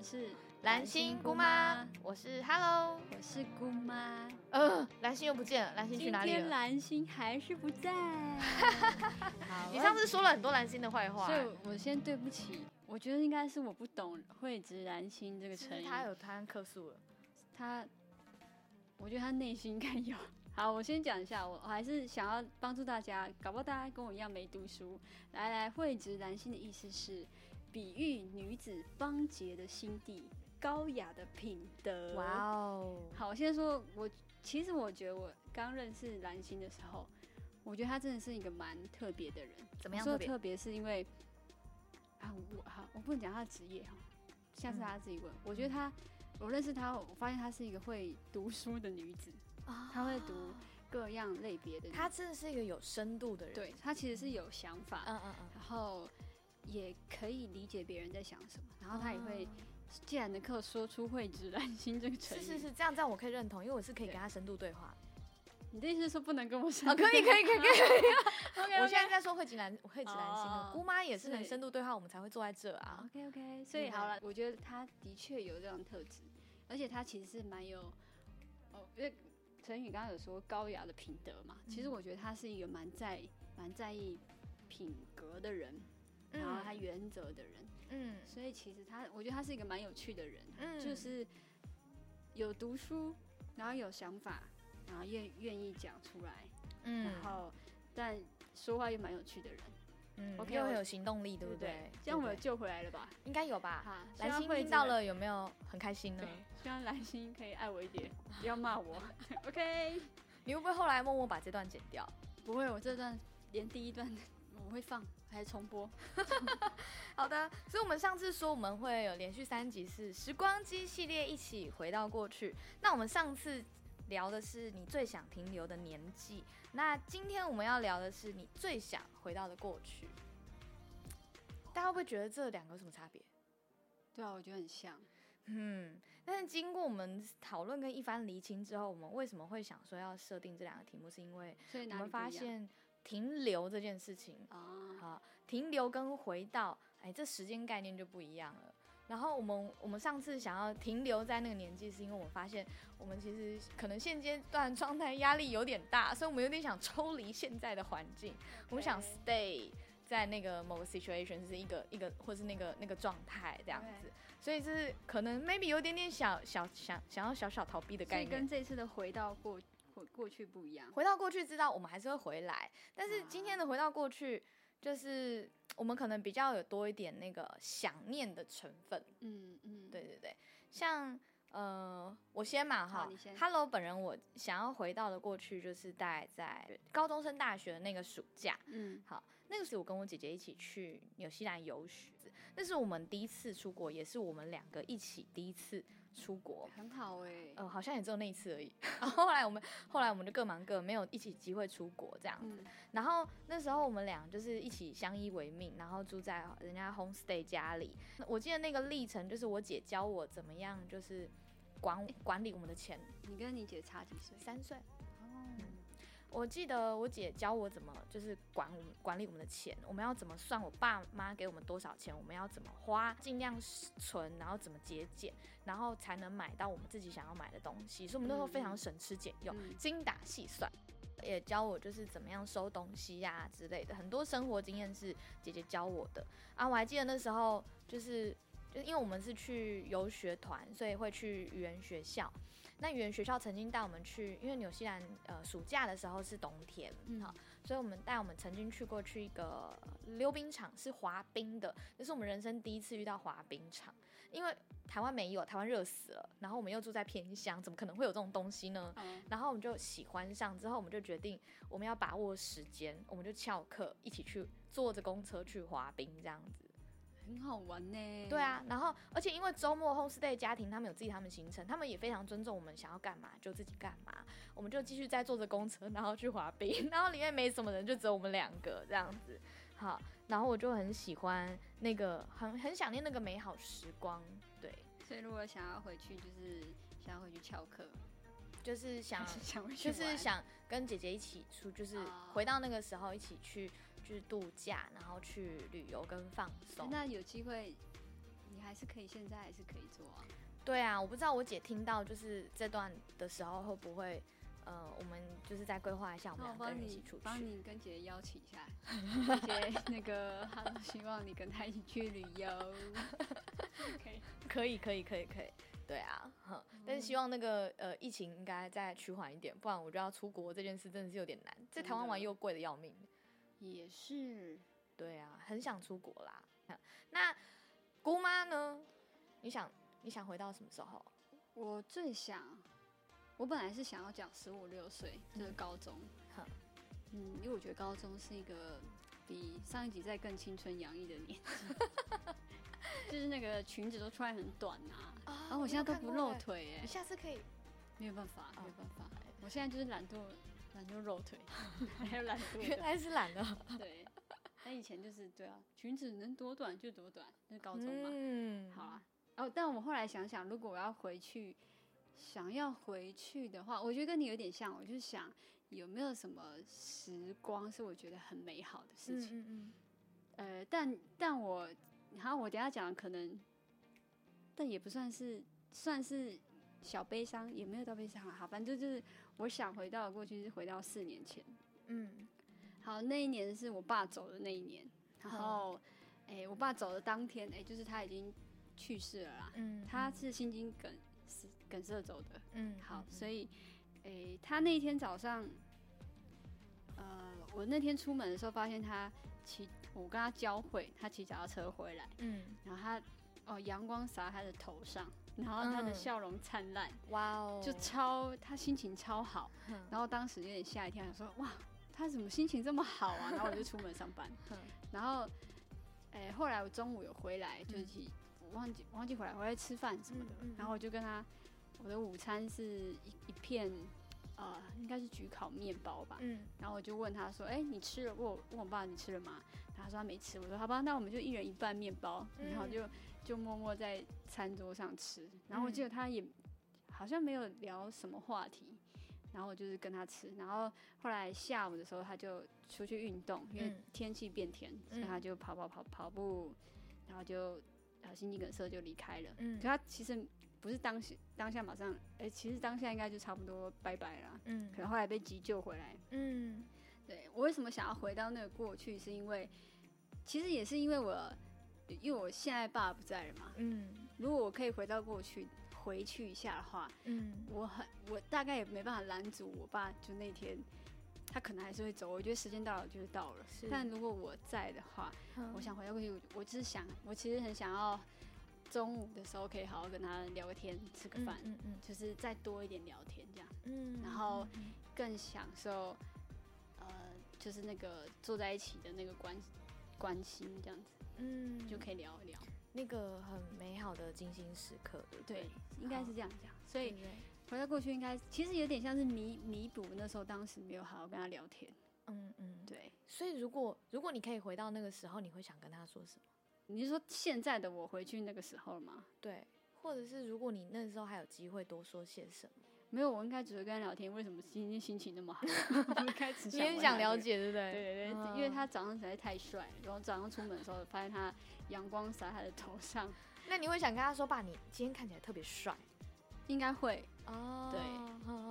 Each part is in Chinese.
们是蓝心姑妈，我是 Hello，我是姑妈。呃，蓝心又不见了，蓝心去哪里今天了？蓝心还是不在。你上次说了很多蓝心的坏话所，以我先对不起，我觉得应该是我不懂“蕙质蓝心”这个其成语。他有他客诉了。他，我觉得他内心应该有。好，我先讲一下，我我还是想要帮助大家，搞不好大家跟我一样没读书。来来，蕙质蓝心的意思是比喻女子芳洁的心地、高雅的品德。哇哦，好，我先说，我其实我觉得我刚认识蓝心的时候，我觉得她真的是一个蛮特别的人。怎么样特别？说特别是因为啊，我好，我不能讲她的职业哈，下次嗯他自己问。我觉得她，我认识她，我发现她是一个会读书的女子，她会读各样类别的女子。他真的是一个有深度的人。对她其实是有想法，嗯嗯嗯，然后也可以理解别人在想什么，然后他也会哦既然能够说出蕙质兰心这个成语。是是是，这样这样我可以认同，因为我是可以跟他深度对话。你的意思是说不能跟我说？哦，可以可以可以可以。OK，我现在在说慧吉兰慧吉兰心姑妈也是能深度对话，我们才会坐在这啊。OK OK，所以好了，我觉得他的确有这样特质，而且他其实是蛮有哦，因为陈宇刚刚有说高雅的品德嘛，其实我觉得他是一个蛮在蛮在意品格的人，然后他原则的人，嗯所以其实他我觉得他是一个蛮有趣的人，嗯就是有读书，然后有想法，然后愿愿意讲出来，嗯然后但说话又蛮有趣的人，嗯 OK，又很有行动力，对不对对不对？？这样我有对不对救回来了吧？应该有吧？哈，希蓝望蕙质兰心听到了有没有很开心呢对？，希望蓝心可以爱我一点，不要骂我。OK，你会不会后来默默把这段剪掉？不会，我这段连第一段我会放，还是重播。好的，所以我们上次说我们会有连续三集是时光机系列，一起回到过去。那我们上次聊的是你最想停留的年纪，那今天我们要聊的是你最想回到的过去。大家会不会觉得这两个有什么差别？对啊，我觉得很像。嗯，但是经过我们讨论跟一番厘清之后，我们为什么会想说要设定这两个题目？是因为我们发现停留这件事情啊，好，停留跟回到，哎，这时间概念就不一样了。然后我们我们上次想要停留在那个年纪，是因为我们发现我们其实可能现阶段状态压力有点大，所以我们有点想抽离现在的环境，我们想 stay 在那个某个 situation 是一个一个或是那个那个状态这样子，所以就是可能 maybe 有点点小小想想要小小逃避的概念。跟这次的回到过过过去不一样。回到过去，知道我们还是会回来，但是今天的回到过去，就是我们可能比较有多一点那个想念的成分。嗯嗯，对对对，像呃，我先嘛哈，Hello，本人我想要回到的过去，就是大概在高中升大学的那个暑假。嗯，好，那个时候我跟我姐姐一起去纽西兰游学，那是我们第一次出国，也是我们两个一起第一次出国。很好哎。呃，好像也只有那一次而已。后来我们后来我们就各忙各，没有一起机会出国这样子。嗯然后那时候我们俩就是一起相依为命，然后住在人家 homestay 家里。我记得那个历程就是我姐教我怎么样，就是管管理我们的钱。你跟你姐差几岁？三岁，哦，我记得我姐教我怎么就是管我们管理我们的钱，我们要怎么算我爸妈给我们多少钱，我们要怎么花，尽量存，然后怎么节俭，然后才能买到我们自己想要买的东西。所以我们那时候非常省吃俭用，嗯精打细算。也教我就是怎么样收东西呀、之类的，很多生活经验是姐姐教我的啊。我还记得那时候就是，就因为我们是去游学团，所以会去语言学校。那语言学校曾经带我们去，因为纽西兰呃暑假的时候是冬天，嗯好、所以我们带我们曾经去过去一个溜冰场，是滑冰的，那是我们人生第一次遇到滑冰场，因为台湾没有，台湾热死了，然后我们又住在偏乡，怎么可能会有这种东西呢？嗯然后我们就喜欢上，之后我们就决定我们要把握时间，我们就翘课一起去坐着公车去滑冰这样子。很好玩呢。对，啊，然后而且因为周末 homestay 家庭他们有自己他们行程，他们也非常尊重我们想要干嘛就自己干嘛，我们就继续在坐着公车，然后去滑冰，然后里面没什么人，就只有我们两个这样子。好，然后我就很喜欢那个，很很想念那个美好时光。对，所以如果想要回去，就是想要回去翘课，就是想是 想就是想跟姐姐一起出，就是哦回到那个时候一起去，就是度假，然后去旅游跟放松。那有机会，你你还是可以，现在还是可以做啊。对啊，我不知道我姐听到就是这段的时候会不会，呃，我们就是再规划一下，我们两个人一起出去。帮你跟姐姐邀请一下，姐姐 那个她希望你跟她一起去旅游。可以，可以，可以，可以。对啊，哼但是希望那个呃疫情应该再趋缓一点，不然我就要出国这件事真的是有点难，在台湾玩又贵的要命。也是，对啊，很想出国啦。那姑妈呢？你想你想回到什么时候？我最想，我本来是想要讲十五六岁，就是高中。嗯，因为我觉得高中是一个比上一集再更青春洋溢的年纪。就是那个裙子都穿很短啊，然后我现在都不露腿哎，你下次可以，没有办法，没有办法，我现在就是懒惰，懒惰露腿，还有懒惰，原来是懒的，对，那以前就是对啊，裙子能多短就多短，那是高中嘛，嗯，好啊，哦，但我后来想想，如果我要回去，想要回去的话，我觉得跟你有点像，我就想有没有什么时光是我觉得很美好的事情，嗯嗯，呃，但但我。好，我等下讲可能，但也不算是算是小悲伤，也没有到悲伤了。好，反正就是我想回到过去，是回到四年前。嗯，好，那一年是我爸走的那一年。然后，哎，我爸走的当天，哎，就是他已经去世了啦。嗯，他是心肌梗死梗塞走的。嗯，好，所以，哎，他那一天早上，呃，我那天出门的时候发现他骑。我跟他交汇，他骑脚踏车回来，嗯，然后他哦，阳光洒他的头上，然后他的笑容灿烂，哇哦，就超他心情超好，然后当时有点吓一跳，想说哇，他怎么心情这么好啊？然后我就出门上班，然后哎，后来我中午有回来，就是我忘记忘记回来回来吃饭什么的，然后我就跟他，我的午餐是一一片。呃，应该是焗烤面包吧。嗯，然后我就问他说：“哎，你吃了？问问我爸你吃了吗？”他说他没吃。我说：“好吧，那我们就一人一半面包。”然后就就默默在餐桌上吃。然后我记得他也好像没有聊什么话题。然后我就是跟他吃。然后后来下午的时候，他就出去运动，因为天气变天，所以他就跑跑跑跑步，然后就呃心肌梗塞就离开了。嗯，可他其实。不是当下当下马上，哎，其实当下应该就差不多拜拜了。嗯，可能后来被急救回来。嗯，对我为什么想要回到那个过去，是因为其实也是因为我，因为我现在爸不在了嘛。嗯，如果我可以回到过去回去一下的话，嗯，我很我大概也没办法拦阻我爸，就那天他可能还是会走。我觉得时间到了就是到了。但如果我在的话，我想回到过去，我就是想，我其实很想要。中午的时候可以好好跟他聊个天，吃个饭，嗯嗯，就是再多一点聊天这样，嗯，然后更享受，呃，就是那个坐在一起的那个关关心这样子，嗯，就可以聊一聊那个很美好的精心时刻，对，应该是这样讲。所以回到过去，应该其实有点像是弥弥补那时候当时没有好好跟他聊天，嗯嗯，对。所以如果如果你可以回到那个时候，你会想跟他说什么？你是说现在的我回去那个时候吗？对，或者是如果你那时候还有机会多说些什么？没有，我应该只是跟他聊天。为什么今天心情那么好？开始你很想了解，对不对？对对对，因为他早上实在太帅，然后早上出门的时候发现他阳光洒他的头上。那你会想跟他说：“爸，你今天看起来特别帅。”应该会哦。对，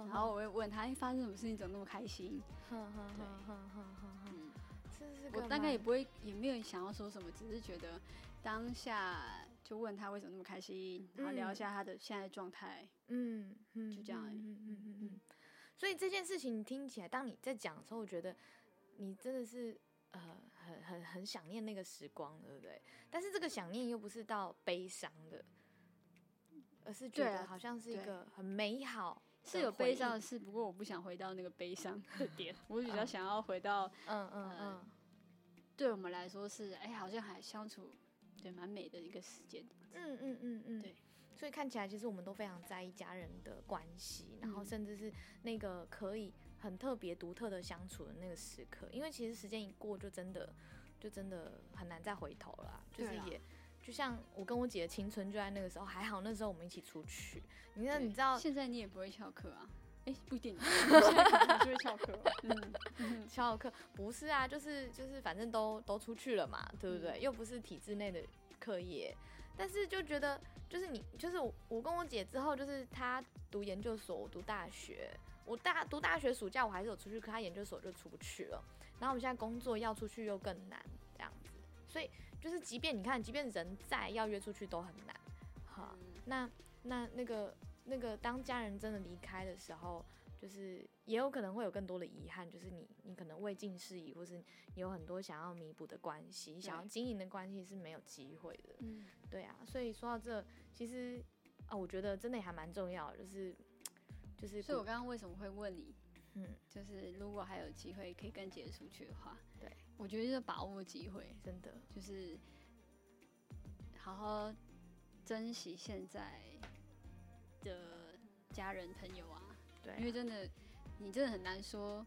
然后我会问他：“哎，发生什么事情？怎么那么开心？”我大概也不会，也没有想要说什么，只是觉得当下就问他为什么那么开心，然后聊一下他的现在状态，嗯嗯，就这样，嗯嗯嗯嗯。所以这件事情听起来，当你在讲的时候，我觉得你真的是呃很很很想念那个时光，对不对？但是这个想念又不是到悲伤的，而是觉得好像是一个很美好，是有悲伤的事，不过我不想回到那个悲伤 的点，我比较想要回到，嗯嗯嗯。对我们来说是，哎，好像还相处，对，蛮美的一个时间。嗯嗯嗯嗯，对。所以看起来，其实我们都非常在意家人的关系，然后甚至是那个可以很特别、独特的相处的那个时刻。因为其实时间一过，就真的，就真的很难再回头了。就是也，就像我跟我姐的青春就在那个时候，还好那时候我们一起出去。你看，你知道，现在你也不会翘课啊。哎，不一定，就会翘课。嗯，翘课不是啊，就是就是，反正都都出去了嘛，对不对？又不是体制内的课业，但是就觉得就是你就是我我跟我姐之后，就是她读研究所，我读大学，我大读大学暑假我还是有出去，可她研究所就出不去了。然后我们现在工作要出去又更难，这样子，所以就是即便你看，即便人在要约出去都很难。好，那那那个那个当家人真的离开的时候。就是也有可能会有更多的遗憾，就是你你可能未尽事宜，或是有很多想要弥补的关系，想要经营的关系是没有机会的。嗯，对啊，所以说到这，其实啊，我觉得真的也还蛮重要，就是就是。所以我刚刚为什么会问你？嗯，就是如果还有机会可以跟姐出去的话，对我觉得就是把握机会，真的就是好好珍惜现在的家人朋友啊。对，因为真的，你真的很难说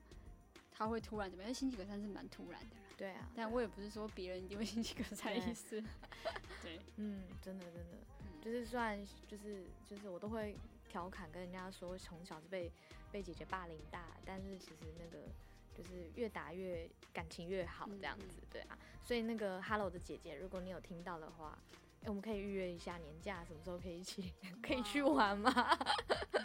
他会突然怎么样。因为星期隔三是蛮突然的，对啊。但我也不是说别人一定会星期隔三的意思。对，嗯，真的真的，就是虽然就是就是我都会调侃跟人家说，从小是被被姐姐霸凌大，但是其实那个就是越打越感情越好这样子，对啊。所以那个 Hello 的姐姐，如果你有听到的话。哎，我们可以预约一下年假，什么时候可以一起 可以去玩吗？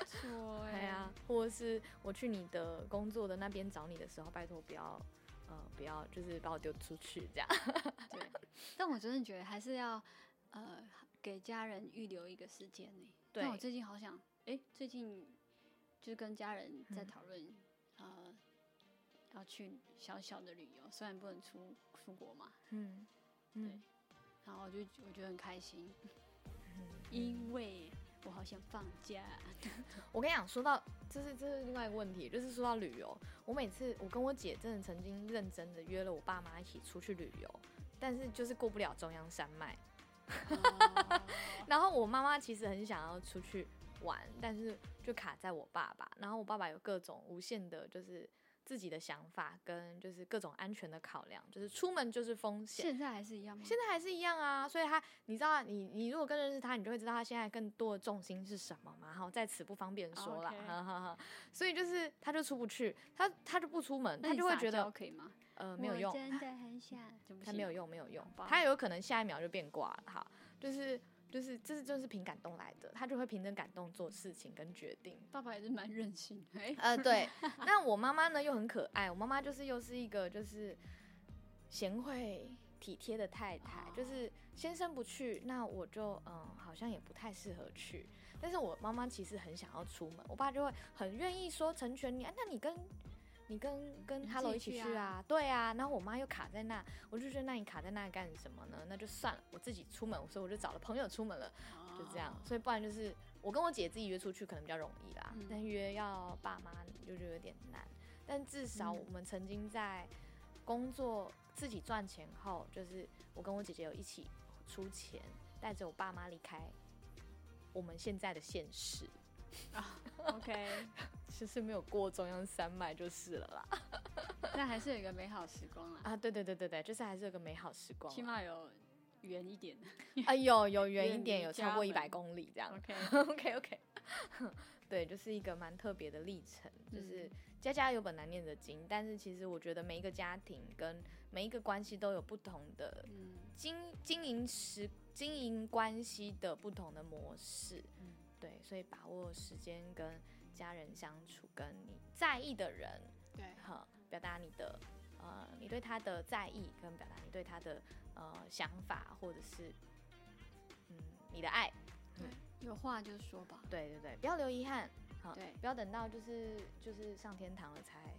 错哎 呀，或者是我去你的工作的那边找你的时候，拜托不要，呃，不要就是把我丢出去这样。对，但我真的觉得还是要，呃，给家人预留一个时间呢。对，我最近好想，哎，最近就是跟家人在讨论，呃，要去小小的旅游，虽然不能出出国嘛。嗯，对。然后我就我觉得很开心，因为我好想放假。我跟你讲，说到这是这是另外一个问题，就是说到旅游，我每次我跟我姐真的曾经认真的约了我爸妈一起出去旅游，但是就是过不了中央山脉。然后我妈妈其实很想要出去玩，但是就卡在我爸爸。然后我爸爸有各种无限的，就是。自己的想法跟就是各种安全的考量，就是出门就是风险。现在还是一样吗？现在还是一样啊，所以他，你知道，你你如果更认识他，你就会知道他现在更多的重心是什么嘛。好，在此不方便说了，哈哈哈。所以就是他就出不去，他他就不出门，他就会觉得可以吗？呃，没有用，真的很想，他没有用，没有用，他有可能下一秒就变卦了。哈，就是。就是，这是就是凭感动来的，他就会凭着感动做事情跟决定。爸爸也是蛮任性，呃，对。那我妈妈呢又很可爱，我妈妈就是又是一个就是贤惠体贴的太太，就是先生不去，那我就嗯好像也不太适合去。但是我妈妈其实很想要出门，我爸就会很愿意说成全你，啊，那你跟。你跟跟 Hello 一起去啊？对啊，然后我妈又卡在那，我就觉得那你卡在那干什么呢？那就算了，我自己出门，所以我就找了朋友出门了，就这样。所以不然就是我跟我姐自己约出去可能比较容易啦，但约要爸妈就就有点难。但至少我们曾经在工作自己赚钱后，就是我跟我姐姐有一起出钱，带着我爸妈离开我们现在的现实。啊，OK，其实没有过中央山脉就是了啦，但还是有一个美好时光啊！啊，对对对对对，就是还是有个美好时光，起码有远一点。的，啊有有远一点，有超过一百公里这样，OK。OK OK，对，就是一个蛮特别的历程，就是家家有本难念的经，但是其实我觉得每一个家庭跟每一个关系都有不同的经经营时经营关系的不同的模式。对，所以把握时间跟家人相处，跟你在意的人，对，哈，表达你的呃，你对他的在意，跟表达你对他的呃想法，或者是嗯你的爱，对，有话就说吧，对对对，不要留遗憾，好，对，不要等到就是就是上天堂了才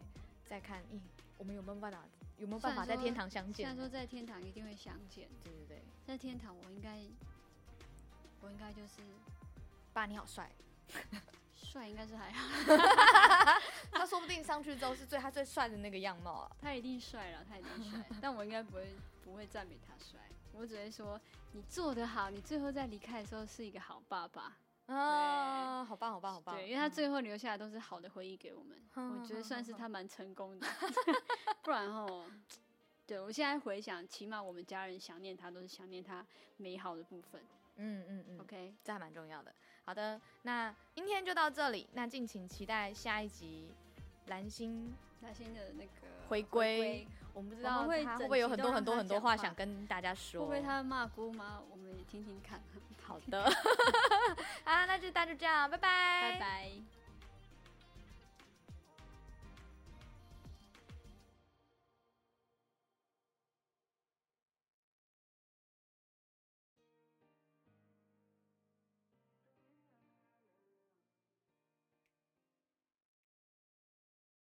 再看，咦，我们有没有办法有没有办法在天堂相见？虽然说在天堂一定会相见，对对对，在天堂我应该我应该就是。爸，你好帅，帅应该是还好。他说不定上去之后是最他最帅的那个样貌啊。他一定帅了，他一定帅。但我应该不会不会赞美他帅，我只会说你做得好，你最后在离开的时候是一个好爸爸。啊，好棒好棒好棒！对，因为他最后留下来都是好的回忆给我们，我觉得算是他蛮成功的。不然哦，对我现在回想，起码我们家人想念他都是想念他美好的部分。嗯嗯嗯，OK，这还蛮重要的。好的，那今天就到这里，那敬请期待下一集蓝星蓝星的那个回归，我们不知道会他会不会有很多很多很多话想跟大家说会说。不会他骂姑妈？我们也听听看。好的，啊，那就大家就这样，拜拜，拜拜。